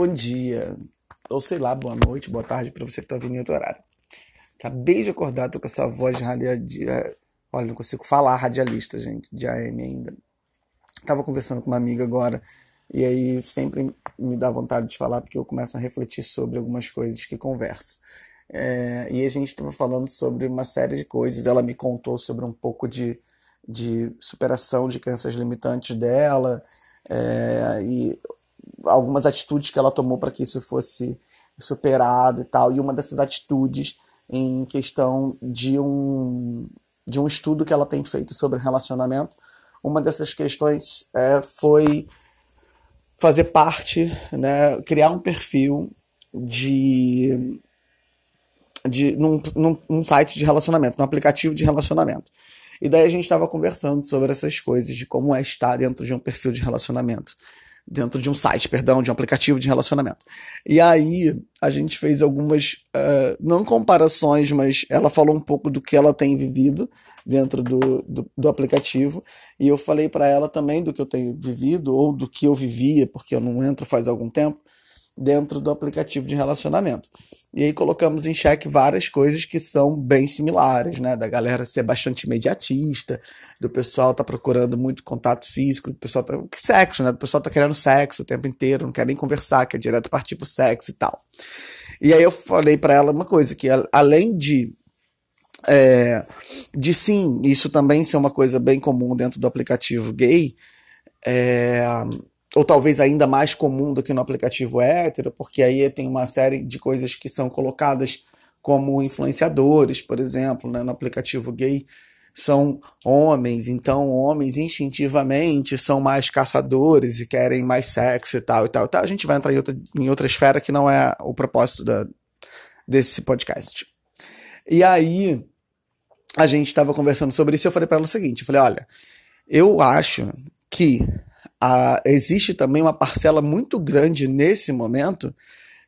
bom dia, ou sei lá, boa noite, boa tarde para você que está vindo em outro horário. Acabei de acordar, tô com essa voz de radialista. Olha, não consigo falar radialista, gente, de AM ainda. Tava conversando com uma amiga agora, e aí sempre me dá vontade de falar, porque eu começo a refletir sobre algumas coisas que converso. É, e a gente estava falando sobre uma série de coisas. Ela me contou sobre um pouco de, de superação de crenças limitantes dela, é, e algumas atitudes que ela tomou para que isso fosse superado e tal. E uma dessas atitudes em questão de um, de um estudo que ela tem feito sobre relacionamento, uma dessas questões é, foi fazer parte, né, criar um perfil de, de num, num, num site de relacionamento, num aplicativo de relacionamento. E daí a gente estava conversando sobre essas coisas, de como é estar dentro de um perfil de relacionamento dentro de um site, perdão, de um aplicativo de relacionamento. E aí a gente fez algumas, uh, não comparações, mas ela falou um pouco do que ela tem vivido dentro do, do, do aplicativo, e eu falei para ela também do que eu tenho vivido, ou do que eu vivia, porque eu não entro faz algum tempo, dentro do aplicativo de relacionamento. E aí colocamos em xeque várias coisas que são bem similares, né? Da galera ser bastante imediatista, do pessoal tá procurando muito contato físico, do pessoal tá. Sexo, né? Do pessoal tá querendo sexo o tempo inteiro, não quer nem conversar, quer direto partir pro sexo e tal. E aí eu falei para ela uma coisa, que além de. É, de sim, isso também ser uma coisa bem comum dentro do aplicativo gay, é, ou talvez ainda mais comum do que no aplicativo hétero, porque aí tem uma série de coisas que são colocadas como influenciadores, por exemplo, né? no aplicativo gay são homens, então homens instintivamente são mais caçadores e querem mais sexo e tal e tal. tal. A gente vai entrar em outra, em outra esfera que não é o propósito da, desse podcast. E aí a gente estava conversando sobre isso e eu falei para ela o seguinte, eu falei, olha, eu acho que a, existe também uma parcela muito grande nesse momento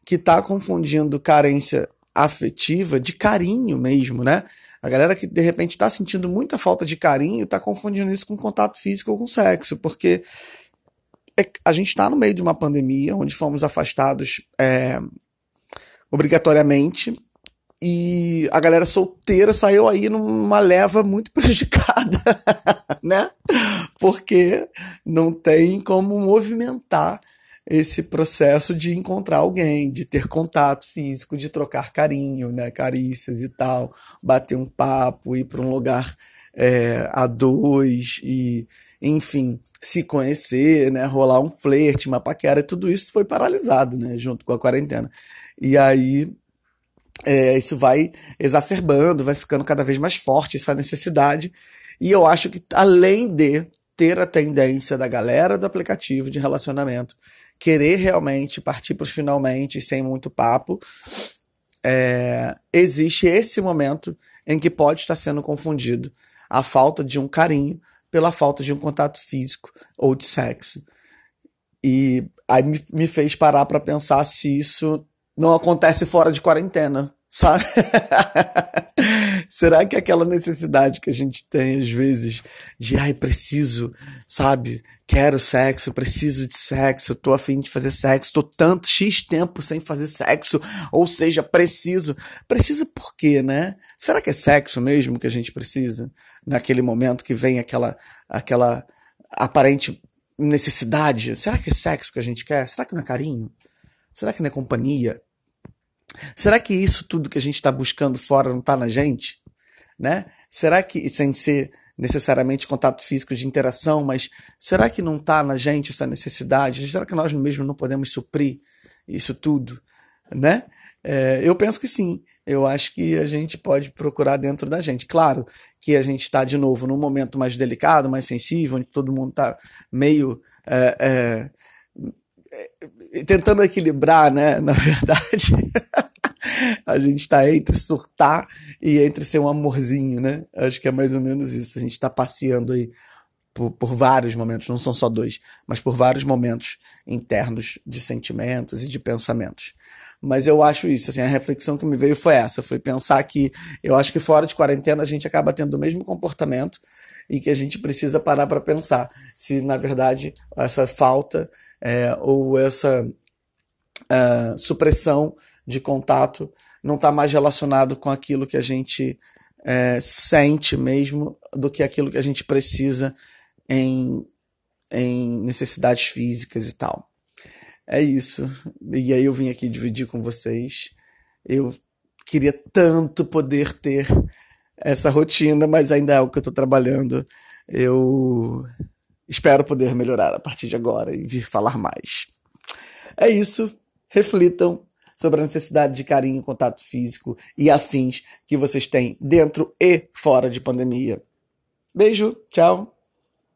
que está confundindo carência afetiva de carinho mesmo, né? A galera que de repente está sentindo muita falta de carinho está confundindo isso com contato físico ou com sexo, porque é, a gente está no meio de uma pandemia onde fomos afastados é, obrigatoriamente e a galera solteira saiu aí numa leva muito prejudicada, né? Porque não tem como movimentar esse processo de encontrar alguém, de ter contato físico, de trocar carinho, né? Carícias e tal, bater um papo, ir para um lugar é, a dois e, enfim, se conhecer, né? Rolar um flerte, uma paquera, tudo isso foi paralisado, né? Junto com a quarentena. E aí é, isso vai exacerbando, vai ficando cada vez mais forte essa necessidade. E eu acho que, além de ter a tendência da galera do aplicativo de relacionamento querer realmente partir para os finalmente sem muito papo, é, existe esse momento em que pode estar sendo confundido a falta de um carinho pela falta de um contato físico ou de sexo. E aí me, fez parar para pensar se isso não acontece fora de quarentena, sabe? Será que aquela necessidade que a gente tem às vezes de ai, preciso, sabe? Quero sexo, preciso de sexo, tô afim de fazer sexo, tô tanto X tempo sem fazer sexo, ou seja, preciso. Precisa por quê, né? Será que é sexo mesmo que a gente precisa? Naquele momento que vem aquela aquela aparente necessidade. Será que é sexo que a gente quer? Será que não é carinho? Será que não é companhia? Será que isso tudo que a gente está buscando fora não está na gente? Né? Será que, sem ser necessariamente contato físico de interação, mas será que não está na gente essa necessidade? Será que nós mesmos não podemos suprir isso tudo? Né? É, eu penso que sim. Eu acho que a gente pode procurar dentro da gente. Claro que a gente está, de novo, num momento mais delicado, mais sensível, onde todo mundo está meio. É, é, é, tentando equilibrar, né? Na verdade, a gente está entre surtar e entre ser um amorzinho, né? Acho que é mais ou menos isso. A gente está passeando aí por, por, vários momentos, não são só dois, mas por vários momentos internos de sentimentos e de pensamentos. Mas eu acho isso, assim, a reflexão que me veio foi essa, foi pensar que eu acho que fora de quarentena a gente acaba tendo o mesmo comportamento e que a gente precisa parar para pensar se, na verdade, essa falta é, ou essa uh, supressão de contato não está mais relacionado com aquilo que a gente é, sente mesmo do que aquilo que a gente precisa em, em necessidades físicas e tal. É isso. E aí eu vim aqui dividir com vocês. Eu queria tanto poder ter essa rotina, mas ainda é o que eu estou trabalhando. Eu espero poder melhorar a partir de agora e vir falar mais. É isso. Reflitam sobre a necessidade de carinho, contato físico e afins que vocês têm dentro e fora de pandemia. Beijo, tchau.